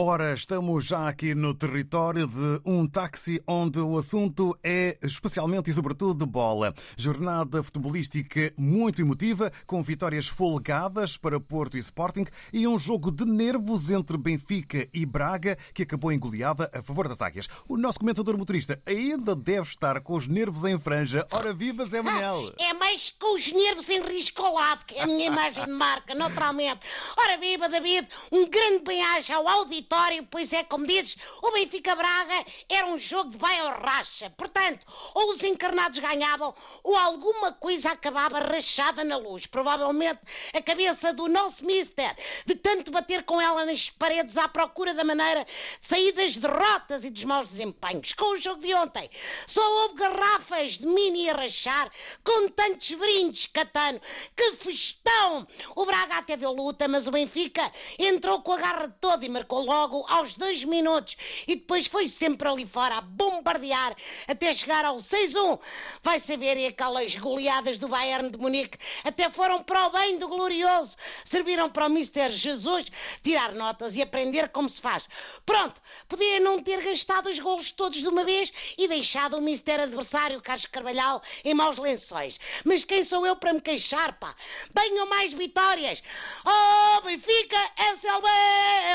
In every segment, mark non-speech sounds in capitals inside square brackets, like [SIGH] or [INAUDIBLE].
Ora, estamos já aqui no território de um táxi onde o assunto é especialmente e sobretudo bola. Jornada futebolística muito emotiva, com vitórias folgadas para Porto e Sporting e um jogo de nervos entre Benfica e Braga que acabou em goleada a favor das Águias. O nosso comentador motorista ainda deve estar com os nervos em franja. Ora, viva Zé Manel! [LAUGHS] É mais com os nervos em risco ao lado, que é a minha imagem de marca, naturalmente. Ora, viva David, um grande bem-aja ao auditório pois é, como dizes, o Benfica Braga era um jogo de vai ou racha. Portanto, ou os encarnados ganhavam, ou alguma coisa acabava rachada na luz. Provavelmente a cabeça do nosso mister, de tanto bater com ela nas paredes à procura da maneira de sair das derrotas e dos maus desempenhos. Com o jogo de ontem, só houve garrafas de mini a rachar, com tantos brindes, Catano. Que festão! O Braga até deu luta, mas o Benfica entrou com a garra toda e marcou logo logo aos dois minutos e depois foi sempre ali fora a bombardear até chegar ao 6-1. Vai saber, e aquelas goleadas do Bayern de Munique até foram para o bem do glorioso, serviram para o Mister Jesus tirar notas e aprender como se faz. Pronto, podia não ter gastado os golos todos de uma vez e deixado o Mister adversário, Carlos Carvalhal, em maus lençóis. Mas quem sou eu para me queixar, pá? Venham mais vitórias! Oh, Benfica, SLB,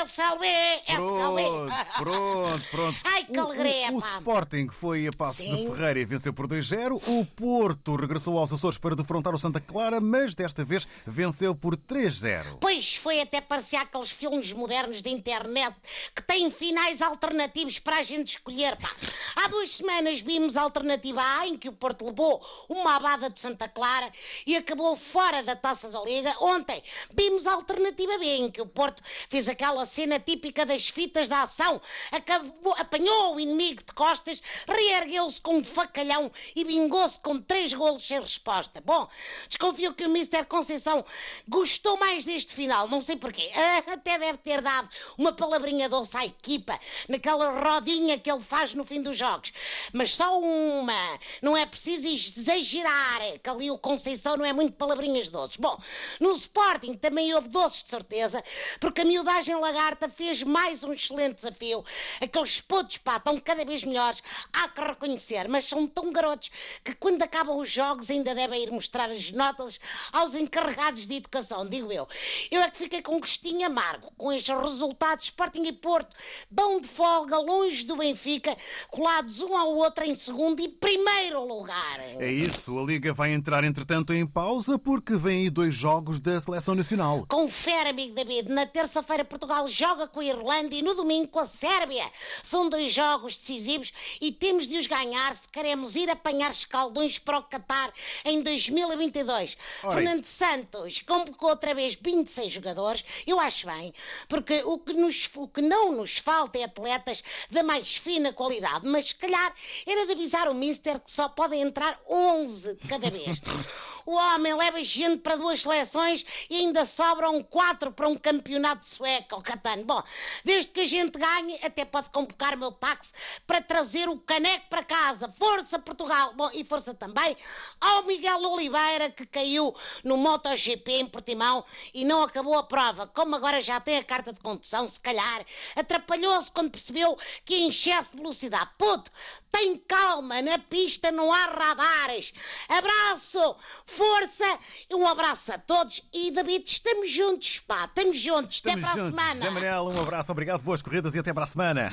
SLB! Pronto, pronto, pronto. [LAUGHS] Ai, que alegria, o, o, o Sporting foi a passo de Ferreira e venceu por 2-0. O Porto regressou aos Açores para defrontar o Santa Clara, mas desta vez venceu por 3-0. Pois foi até parecer aqueles filmes modernos de internet que têm finais alternativos para a gente escolher. Pá. Há duas semanas vimos a alternativa A, em que o Porto levou uma abada de Santa Clara e acabou fora da taça da Liga. Ontem vimos a alternativa B, em que o Porto fez aquela cena típica das fitas da ação, acabou, apanhou o inimigo de costas, reergueu-se com um facalhão e vingou-se com três golos sem resposta. Bom, desconfio que o Mr. Conceição gostou mais deste final, não sei porquê. [LAUGHS] Até deve ter dado uma palavrinha doce à equipa, naquela rodinha que ele faz no fim dos jogos. Mas só uma, não é preciso exagerar, que ali o Conceição não é muito palavrinhas doces. Bom, no Sporting também houve doces de certeza, porque a miudagem lagarta fez mais um excelente desafio. Aqueles putos, pá, estão cada vez melhores, há que reconhecer, mas são tão garotos que quando acabam os jogos ainda devem ir mostrar as notas aos encarregados de educação, digo eu. Eu é que fiquei com um gostinho amargo com estes resultados Sporting e Porto, bom de folga, longe do Benfica, colados um ao outro em segundo e primeiro lugar. É isso, a Liga vai entrar entretanto em pausa porque vem aí dois jogos da Seleção Nacional. Confere, amigo David, na terça-feira Portugal joga com a Irlanda e no domingo com a Sérvia. São dois jogos decisivos e temos de os ganhar se queremos ir apanhar escaldões para o Qatar em 2022. Ora Fernando isso. Santos convocou outra vez 26 jogadores, eu acho bem, porque o que, nos, o que não nos falta é atletas da mais fina qualidade, mas se calhar era de avisar o Mister que só podem entrar 11 de cada vez. [LAUGHS] O homem leva gente para duas seleções e ainda sobram quatro para um campeonato sueco, Catano. Bom, desde que a gente ganhe, até pode convocar o meu táxi para trazer o caneco para casa. Força Portugal! Bom, e força também ao Miguel Oliveira, que caiu no MotoGP em Portimão e não acabou a prova. Como agora já tem a carta de condução, se calhar, atrapalhou-se quando percebeu que em excesso de velocidade. Puto, tem calma, na pista não há radares. Abraço! força, um abraço a todos e David, estamos juntos, pá, estamos juntos, estamos até para juntos. a semana. Zé Manel, um abraço, obrigado, boas corridas e até para a semana.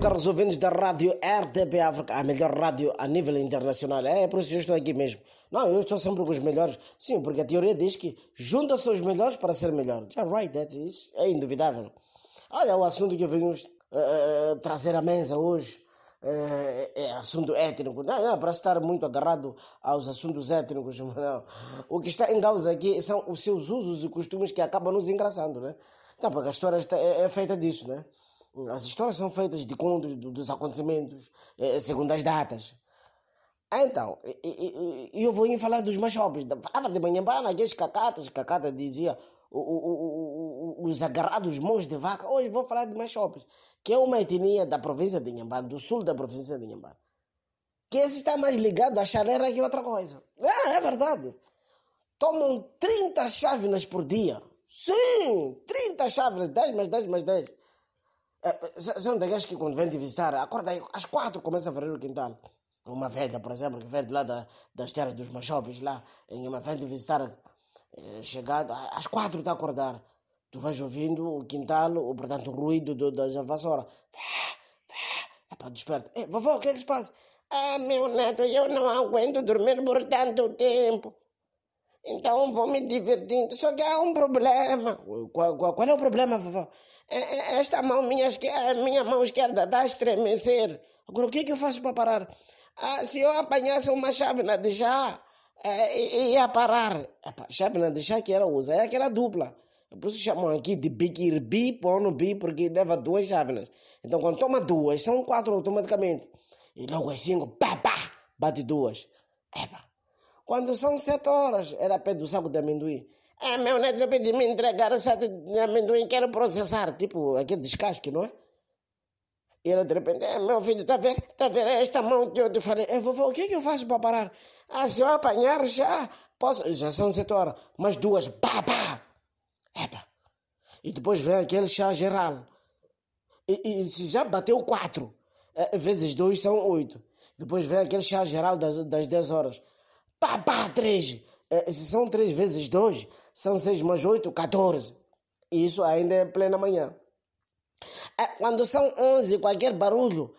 Carlos ouvintes da rádio RTP África, a melhor rádio a nível internacional. É, por isso que eu estou aqui mesmo. Não, eu estou sempre com os melhores. Sim, porque a teoria diz que junta-se os melhores para ser melhor. Yeah, right, that is. É induvidável. Olha o assunto que eu venho uh, trazer à mesa hoje é, é, assunto étnico. Não, não, para estar muito agarrado aos assuntos étnicos, [LAUGHS] não. O que está em causa aqui são os seus usos e costumes que acabam nos engraçando, né? Então, porque a história está, é, é, feita disso, né? As histórias são feitas de contos dos acontecimentos, é, segundo as datas. Então, eu vou falar dos machopes. Falava de manhã, aqueles cacatas, cacata dizia o, o, os agarrados mãos de vaca. Hoje vou falar de machopes que é uma etnia da província de Inhambane, do sul da província de Inhambane, que esse está mais ligado à chaleira que outra coisa. É, é verdade. Tomam 30 chávenas por dia. Sim, 30 chávenas, 10 mais 10 mais 10. É, são daqueles que quando vêm te visitar, acorda aí, às 4 começa a varrer o quintal. Uma velha, por exemplo, que vem de lá da, das terras dos machopes, lá, em uma vem te visitar, é, chegado, às 4 está a acordar. Tu vais ouvindo o quintal, o, portanto, o ruído do, das vassouras. É para despertar. Ei, vovó, o que é que se passa? Ah, meu neto, eu não aguento dormir por tanto tempo. Então vou me divertindo. Só que há um problema. Qual, qual, qual é o problema, vovó? É, é, esta mão minha, a minha mão esquerda está a estremecer. Agora o que é que eu faço para parar? Ah, se eu apanhasse uma chávena de chá, é, ia parar. Epa, chávena de chá que ela usa é aquela dupla. Por isso chamam aqui de biquirbi, põe no bi, porque leva duas chávenas. Então quando toma duas, são quatro automaticamente. E logo às cinco, pá, pá, bate duas. Epa. Quando são sete horas, era pé do saco de amendoim. Ah, meu neto pediu me entregar saco de amendoim, quero processar. Tipo, aquele descasque, não é? E ela de repente, ah, meu filho, tá vendo? Tá vendo esta mão que eu te falei? Eh, vovô, o que é que eu faço para parar? Ah, se eu apanhar já, posso... Já são sete horas, mais duas, pá, pá. Epa. E depois vem aquele chá geral. E, e se já bateu quatro, é, vezes dois são oito. Depois vem aquele chá geral das, das 10 horas. Pá, pá, três. É, se são três vezes dois, são seis mais oito, 14. Isso ainda é plena manhã. É, quando são onze, qualquer barulho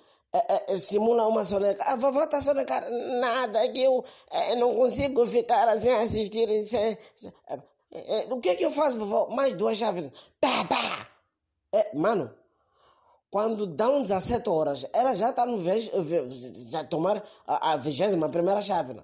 simula uma soneca. A vovó está sonecar. Nada, que eu não consigo ficar assim assistir. Sem, sem, o que é que eu faço, vovó? Mais duas chaves. Pá, pá. mano, quando dão 17 horas, ela já está no vez, já tomar a vigésima primeira chave.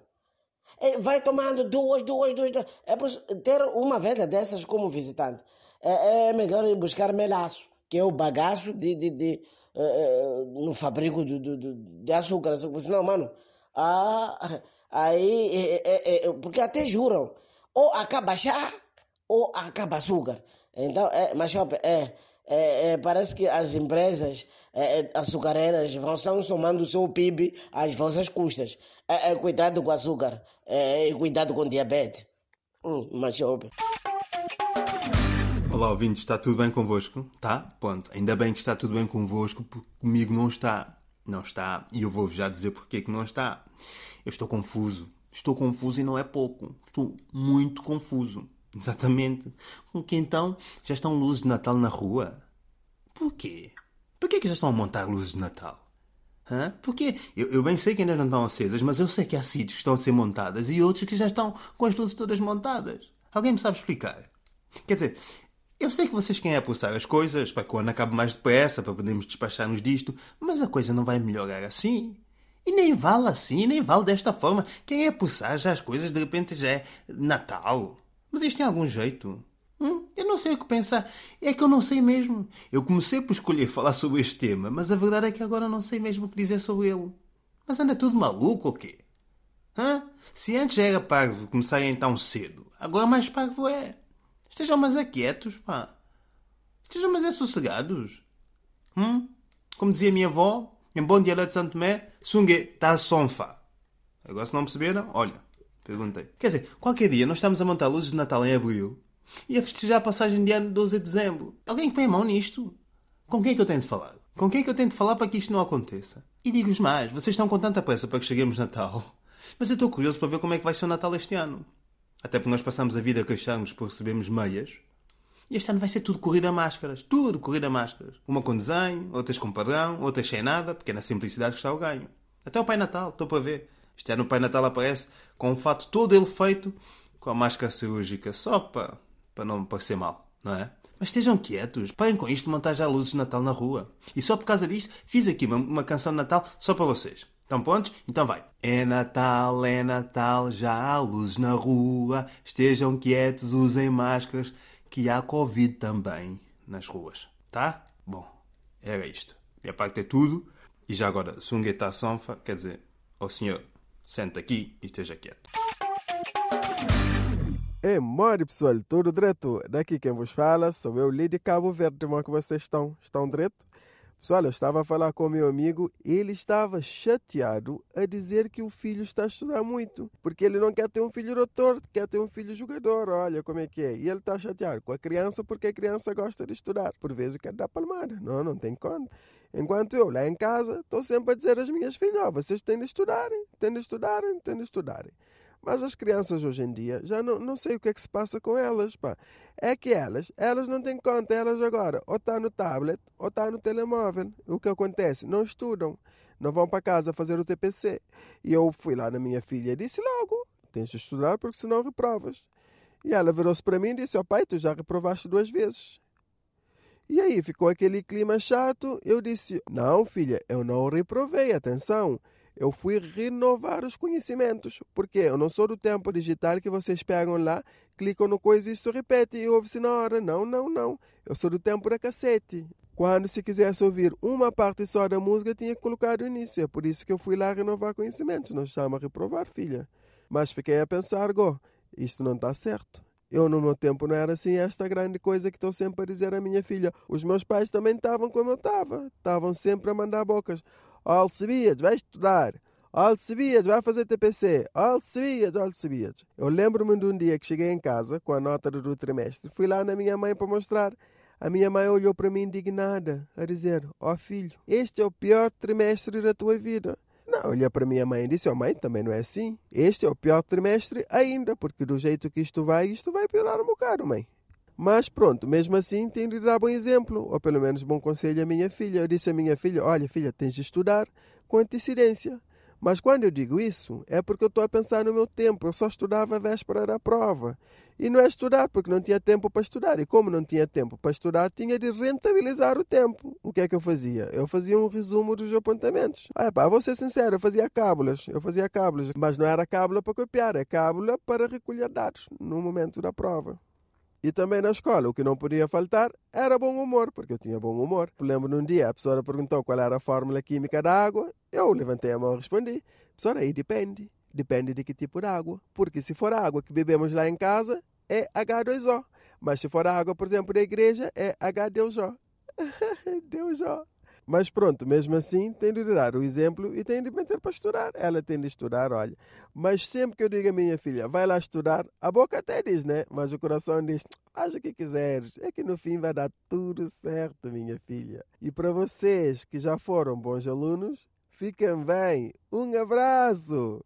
É, vai tomando duas, duas, duas. duas. É por ter uma velha dessas como visitante. É, é melhor ir buscar melaço, que é o bagaço de, de, de uh, no fabrico de, de, de açúcar. Senão, mano, ah, aí, é, é, porque até juram, ou acaba chá, ou acaba açúcar. Então, é, mas é é, é, parece que as empresas é, é açucareiras vão estão somando o seu PIB às vossas custas. É, cuidado com açúcar e cuidado com diabetes. Hum, mas. Olá, ouvintes, está tudo bem convosco? Tá? Ponto. Ainda bem que está tudo bem convosco, porque comigo não está. Não está. E eu vou-vos já dizer porque que não está. Eu estou confuso. Estou confuso e não é pouco. Estou muito confuso. Exatamente. Porque então já estão luzes de Natal na rua? Porquê? Porquê que já estão a montar luzes de Natal? Hã? Porque eu, eu, bem sei que ainda não estão acesas, mas eu sei que há sítios que estão a ser montadas e outros que já estão com as luzes todas montadas. Alguém me sabe explicar? Quer dizer, eu sei que vocês querem apostar as coisas para que o ano acabe mais depressa, para podermos despachar-nos disto, mas a coisa não vai melhorar assim. E nem vale assim, nem vale desta forma. Quem é apossar já as coisas de repente já é Natal. Mas isto tem algum jeito? Hum? Eu não sei o que pensar. É que eu não sei mesmo. Eu comecei por escolher falar sobre este tema, mas a verdade é que agora não sei mesmo o que dizer sobre ele. Mas anda tudo maluco ou quê? Hã? Se antes já era parvo começarem tão cedo, agora mais parvo é. Estejam mais aquietos, pá. Estejam mais sossegados. Hum? Como dizia minha avó, em bom dialeto de Santo Tomé, sungue tá sonfa. Agora se não perceberam, olha, Perguntei. Quer dizer, qualquer dia nós estamos a montar luzes de Natal em abril e a festejar a passagem de ano 12 de dezembro. Alguém que põe a mão nisto? Com quem é que eu tenho de falar? Com quem é que eu tenho de falar para que isto não aconteça? E digo-vos mais, vocês estão com tanta pressa para que cheguemos Natal. [LAUGHS] Mas eu estou curioso para ver como é que vai ser o Natal este ano. Até porque nós passamos a vida a queixar-nos por recebermos meias. E este ano vai ser tudo corrida a máscaras. Tudo corrida a máscaras. Uma com desenho, outras com padrão, outras sem nada, porque é na simplicidade que está o ganho. Até o Pai Natal, estou para ver. Este ano o Pai Natal aparece com o fato todo ele feito com a máscara cirúrgica, só para, para não parecer mal, não é? Mas estejam quietos, parem com isto de montar já luzes de Natal na rua. E só por causa disto, fiz aqui uma, uma canção de Natal só para vocês. Estão prontos? Então vai. É Natal, é Natal, já há luzes na rua. Estejam quietos, usem máscaras, que há Covid também nas ruas. Tá? Bom, era isto. Minha parte é tudo. E já agora, Sungueta Sonfa, quer dizer, ó senhor, sente aqui e esteja quieto. É, mori pessoal, tudo direto. Daqui quem vos fala sou eu, Lídia Cabo Verde. Como é que vocês estão? Estão direto? Pessoal, eu estava a falar com o meu amigo, ele estava chateado a dizer que o filho está a estudar muito, porque ele não quer ter um filho rotor, quer ter um filho jogador, olha como é que é. E ele está chateado com a criança porque a criança gosta de estudar. Por vezes quer dar palmada, não, não tem conta. Enquanto eu lá em casa estou sempre a dizer às minhas filhas, oh, vocês têm de estudarem, têm de estudarem, têm de estudarem. Mas as crianças hoje em dia, já não, não sei o que é que se passa com elas, pá. É que elas, elas não têm conta, elas agora ou está no tablet ou está no telemóvel. O que acontece? Não estudam, não vão para casa fazer o TPC. E eu fui lá na minha filha e disse logo, tens de estudar porque senão reprovas. E ela virou-se para mim e disse, ó oh, pai, tu já reprovaste duas vezes. E aí ficou aquele clima chato. Eu disse, não filha, eu não reprovei, atenção eu fui renovar os conhecimentos. Porque eu não sou do tempo digital que vocês pegam lá, clicam no coisa isto repete e ouve-se na hora. Não, não, não. Eu sou do tempo da cassete. Quando se quisesse ouvir uma parte só da música, tinha que colocar o início. É por isso que eu fui lá renovar conhecimentos. Não chama a reprovar, filha. Mas fiquei a pensar, go, isto não está certo. Eu, no meu tempo, não era assim esta grande coisa que estou sempre a dizer à minha filha. Os meus pais também estavam como eu estava. Estavam sempre a mandar bocas. Alcebiades, vai estudar. Alcebiades, vai fazer TPC. Alcebiades, Alcebiades. Eu lembro-me de um dia que cheguei em casa com a nota do trimestre. Fui lá na minha mãe para mostrar. A minha mãe olhou para mim indignada, a dizer: Ó oh, filho, este é o pior trimestre da tua vida. Não, olhou para minha mãe e disse: Ó oh, mãe, também não é assim. Este é o pior trimestre ainda, porque do jeito que isto vai, isto vai piorar um bocado, mãe. Mas pronto, mesmo assim tenho de dar bom exemplo, ou pelo menos bom conselho à minha filha. Eu disse à minha filha: Olha, filha, tens de estudar com antecedência. Mas quando eu digo isso, é porque eu estou a pensar no meu tempo. Eu só estudava a véspera da prova. E não é estudar, porque não tinha tempo para estudar. E como não tinha tempo para estudar, tinha de rentabilizar o tempo. O que é que eu fazia? Eu fazia um resumo dos apontamentos. Ah, pá, vou ser sincero, eu fazia cábulas. Eu fazia cábulas. Mas não era cábula para copiar, é cábula para recolher dados no momento da prova. E também na escola, o que não podia faltar era bom humor, porque eu tinha bom humor. Lembro num dia, a professora perguntou qual era a fórmula química da água, eu levantei a mão e respondi: Professora, aí depende. Depende de que tipo de água. Porque se for a água que bebemos lá em casa, é H2O. Mas se for a água, por exemplo, da igreja, é H2O. Deus-ó. [LAUGHS] Mas pronto, mesmo assim, tem de dar o exemplo e tem de meter para estudar. Ela tem de estudar, olha. Mas sempre que eu digo à minha filha, vai lá estudar, a boca até diz, né? Mas o coração diz, faz o que quiseres. É que no fim vai dar tudo certo, minha filha. E para vocês que já foram bons alunos, fiquem bem. Um abraço!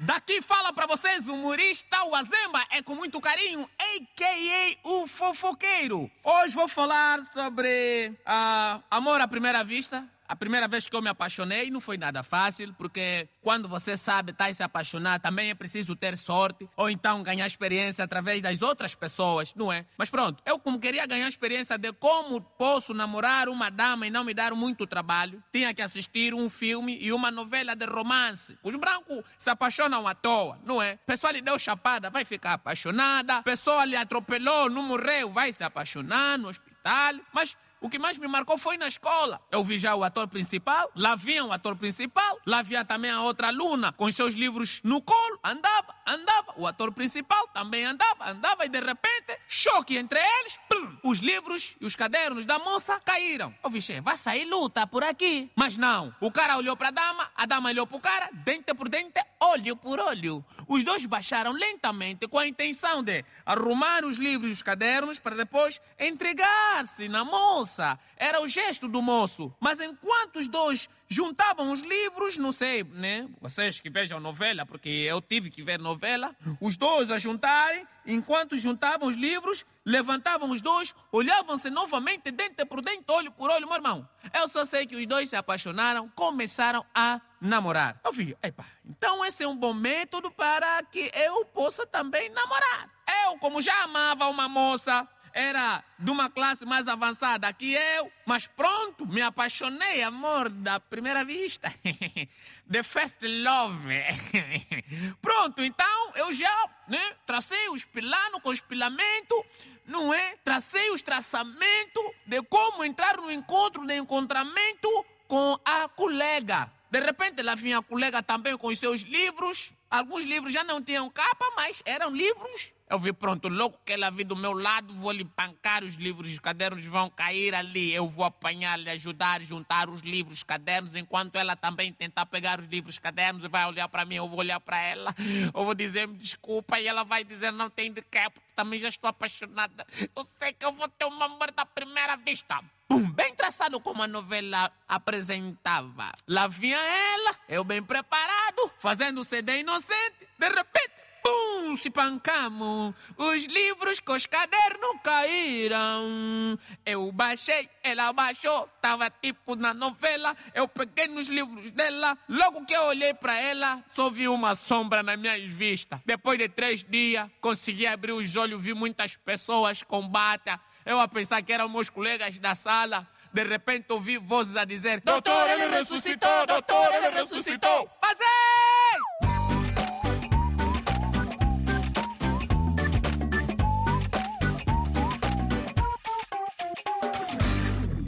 Daqui fala para vocês o humorista o Azemba, é com muito carinho, a.k.a. o fofoqueiro. Hoje vou falar sobre uh, amor à primeira vista, a primeira vez que eu me apaixonei não foi nada fácil, porque quando você sabe tá se apaixonar, também é preciso ter sorte, ou então ganhar experiência através das outras pessoas, não é? Mas pronto, eu como queria ganhar experiência de como posso namorar uma dama e não me dar muito trabalho, tinha que assistir um filme e uma novela de romance. Os brancos se apaixonam à toa, não é? Pessoa lhe deu chapada, vai ficar apaixonada. Pessoa lhe atropelou, não morreu, vai se apaixonar no hospital. Mas o que mais me marcou foi na escola. Eu vi já o ator principal, lá vinha o ator principal, lá via também a outra aluna com seus livros no colo, andava, andava. O ator principal também andava, andava e de repente, choque entre eles, plum, os livros e os cadernos da moça caíram. Eu vi, vai sair luta por aqui. Mas não, o cara olhou para a dama, a dama olhou para o cara, dente por dente, olho por olho. Os dois baixaram lentamente com a intenção de arrumar os livros e os cadernos para depois entregar-se na moça moça. Era o gesto do moço. Mas enquanto os dois juntavam os livros, não sei, né? Vocês que vejam novela, porque eu tive que ver novela. Os dois a juntarem, enquanto juntavam os livros, levantavam os dois, olhavam-se novamente, dente por dente, olho por olho, meu irmão. Eu só sei que os dois se apaixonaram, começaram a namorar. Eu vi, epa, então esse é um bom método para que eu possa também namorar. Eu, como já amava uma moça, era de uma classe mais avançada que eu, mas pronto, me apaixonei, amor da primeira vista. [LAUGHS] The first love. [LAUGHS] pronto, então eu já né, tracei os plano com espilamento, não é? Tracei os traçamentos de como entrar no encontro, de encontramento com a colega. De repente lá vinha a colega também com os seus livros. Alguns livros já não tinham capa, mas eram livros Eu vi, pronto, logo que ela vir do meu lado, vou lhe pancar os livros, os cadernos vão cair ali. Eu vou apanhar, lhe ajudar, juntar os livros, os cadernos, enquanto ela também tentar pegar os livros, os cadernos, vai olhar para mim, eu vou olhar para ela. Eu vou dizer desculpa e ela vai dizer não tem de quê, porque também já estou apaixonada. Eu sei que eu vou ter uma amor da primeira vista. Pum, bem traçado como a novela apresentava. Lá vinha ela, eu bem preparado, fazendo CD inocente. De repente, se pancamos. Os livros com os cadernos caíram. Eu baixei, ela baixou, tava tipo na novela. Eu peguei nos livros dela. Logo que eu olhei para ela, só vi uma sombra nas minhas vistas. Depois de três dias, consegui abrir os olhos, vi muitas pessoas com bata. Eu a pensar que eram meus colegas da sala. De repente ouvi vozes a dizer: Doutor, ele ressuscitou! Doutor, ele ressuscitou! É!